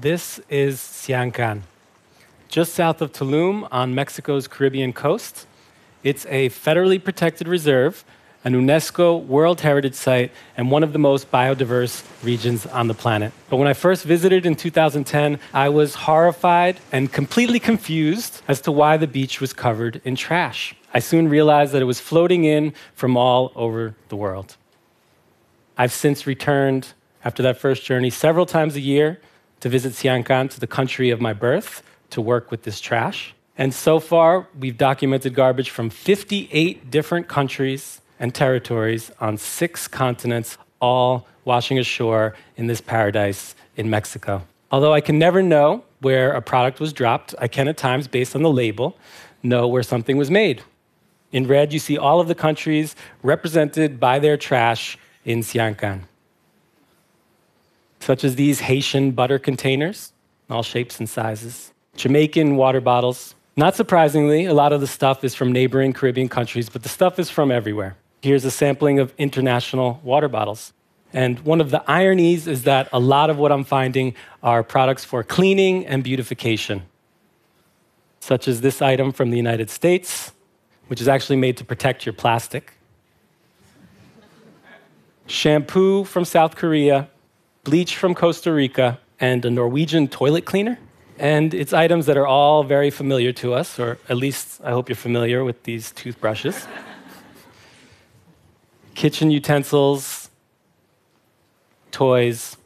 This is Sian Ka'an, just south of Tulum on Mexico's Caribbean coast. It's a federally protected reserve, an UNESCO World Heritage Site, and one of the most biodiverse regions on the planet. But when I first visited in 2010, I was horrified and completely confused as to why the beach was covered in trash. I soon realized that it was floating in from all over the world. I've since returned after that first journey several times a year to visit Sian Ka'an, to the country of my birth, to work with this trash. And so far, we've documented garbage from 58 different countries and territories on six continents, all washing ashore in this paradise in Mexico. Although I can never know where a product was dropped, I can at times, based on the label, know where something was made. In red, you see all of the countries represented by their trash in Sian Ka'an, such as these Haitian butter containers, all shapes and sizes, Jamaican water bottles, not surprisingly, a lot of the stuff is from neighboring Caribbean countries, but the stuff is from everywhere. Here's a sampling of international water bottles. And one of the ironies is that a lot of what I'm finding are products for cleaning and beautification, such as this item from the United States, which is actually made to protect your plastic, shampoo from South Korea, bleach from Costa Rica, and a Norwegian toilet cleaner. And it's items that are all very familiar to us, or at least I hope you're familiar with these toothbrushes. Kitchen utensils, toys.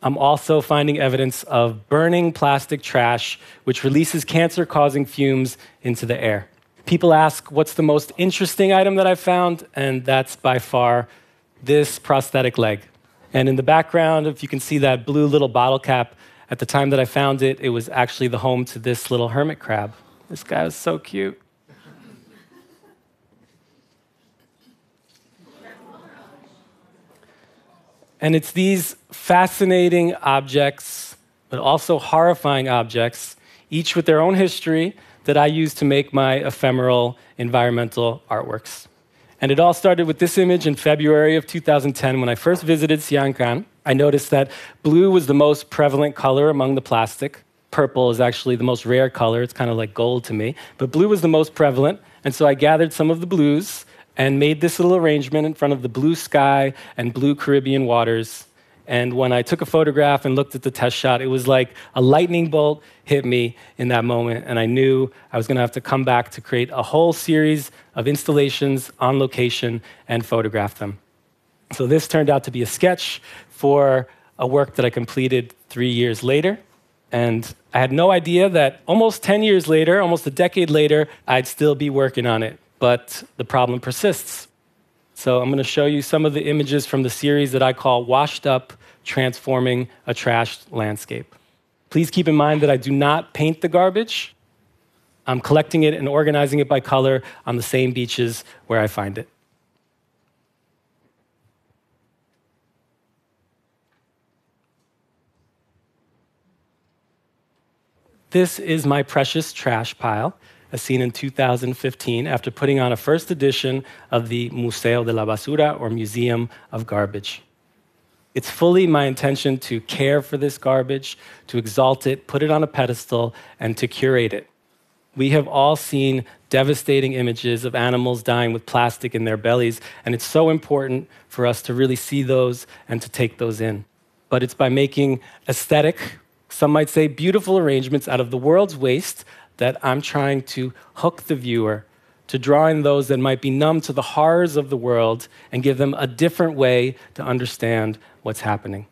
I'm also finding evidence of burning plastic trash, which releases cancer causing fumes into the air. People ask, What's the most interesting item that I've found? And that's by far this prosthetic leg. And in the background, if you can see that blue little bottle cap, at the time that I found it, it was actually the home to this little hermit crab. This guy was so cute. And it's these fascinating objects, but also horrifying objects, each with their own history, that I use to make my ephemeral environmental artworks. And it all started with this image in February of 2010 when I first visited Sian Ka'an. I noticed that blue was the most prevalent color among the plastic. Purple is actually the most rare color. It's kind of like gold to me. But blue was the most prevalent. And so I gathered some of the blues and made this little arrangement in front of the blue sky and blue Caribbean waters. And when I took a photograph and looked at the test shot, it was like a lightning bolt hit me in that moment. And I knew I was going to have to come back to create a whole series of installations on location and photograph them. So this turned out to be a sketch for a work that I completed three years later. And I had no idea that almost 10 years later, almost a decade later, I'd still be working on it. But the problem persists. So I'm going to show you some of the images from the series that I call Washed Up Transforming a Trashed Landscape. Please keep in mind that I do not paint the garbage. I'm collecting it and organizing it by color on the same beaches where I find it. This is my precious trash pile as seen in 2015 after putting on a first edition of the Museo de la Basura, or Museum of Garbage. It's fully my intention to care for this garbage, to exalt it, put it on a pedestal, and to curate it. We have all seen devastating images of animals dying with plastic in their bellies, and it's so important for us to really see those and to take those in. But it's by making aesthetic, some might say beautiful arrangements out of the world's waste that I'm trying to hook the viewer to draw in those that might be numb to the horrors of the world and give them a different way to understand what's happening.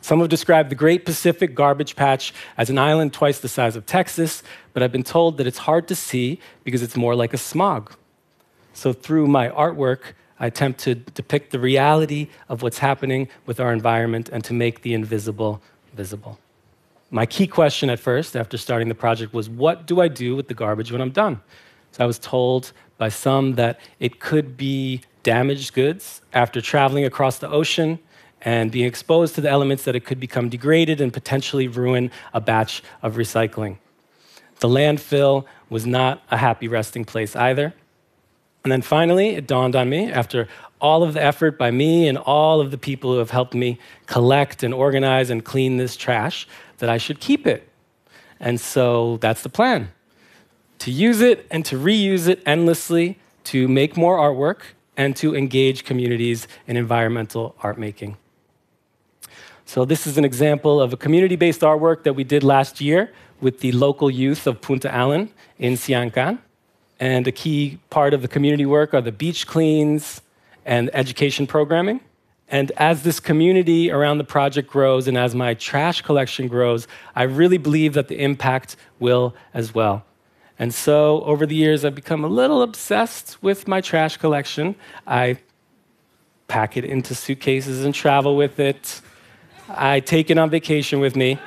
Some have described the Great Pacific Garbage Patch as an island twice the size of Texas, but I've been told that it's hard to see because it's more like a smog. So, through my artwork, I attempt to depict the reality of what's happening with our environment and to make the invisible visible. My key question at first, after starting the project, was what do I do with the garbage when I'm done? So I was told by some that it could be damaged goods after traveling across the ocean and being exposed to the elements that it could become degraded and potentially ruin a batch of recycling. The landfill was not a happy resting place either. And then finally, it dawned on me after all of the effort by me and all of the people who have helped me collect and organize and clean this trash that I should keep it. And so that's the plan to use it and to reuse it endlessly to make more artwork and to engage communities in environmental art making. So, this is an example of a community based artwork that we did last year with the local youth of Punta Allen in Sian Ka'an. And a key part of the community work are the beach cleans and education programming. And as this community around the project grows and as my trash collection grows, I really believe that the impact will as well. And so over the years, I've become a little obsessed with my trash collection. I pack it into suitcases and travel with it. I take it on vacation with me.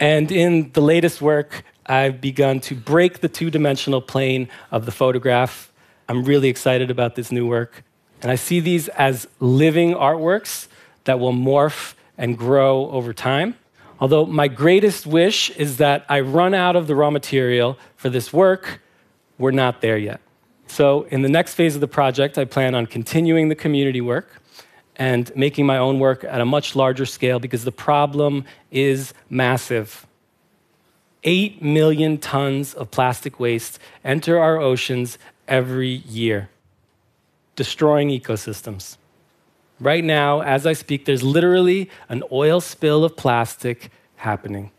and in the latest work, I've begun to break the two dimensional plane of the photograph. I'm really excited about this new work. And I see these as living artworks that will morph and grow over time. Although my greatest wish is that I run out of the raw material for this work, we're not there yet. So, in the next phase of the project, I plan on continuing the community work and making my own work at a much larger scale because the problem is massive. 8 million tons of plastic waste enter our oceans every year, destroying ecosystems. Right now, as I speak, there's literally an oil spill of plastic happening.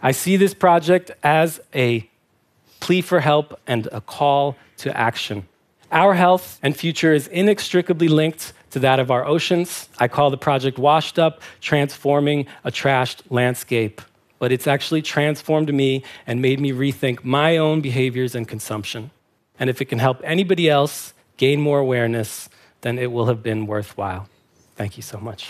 I see this project as a plea for help and a call to action. Our health and future is inextricably linked to that of our oceans. I call the project Washed Up Transforming a Trashed Landscape. But it's actually transformed me and made me rethink my own behaviors and consumption. And if it can help anybody else gain more awareness, then it will have been worthwhile. Thank you so much.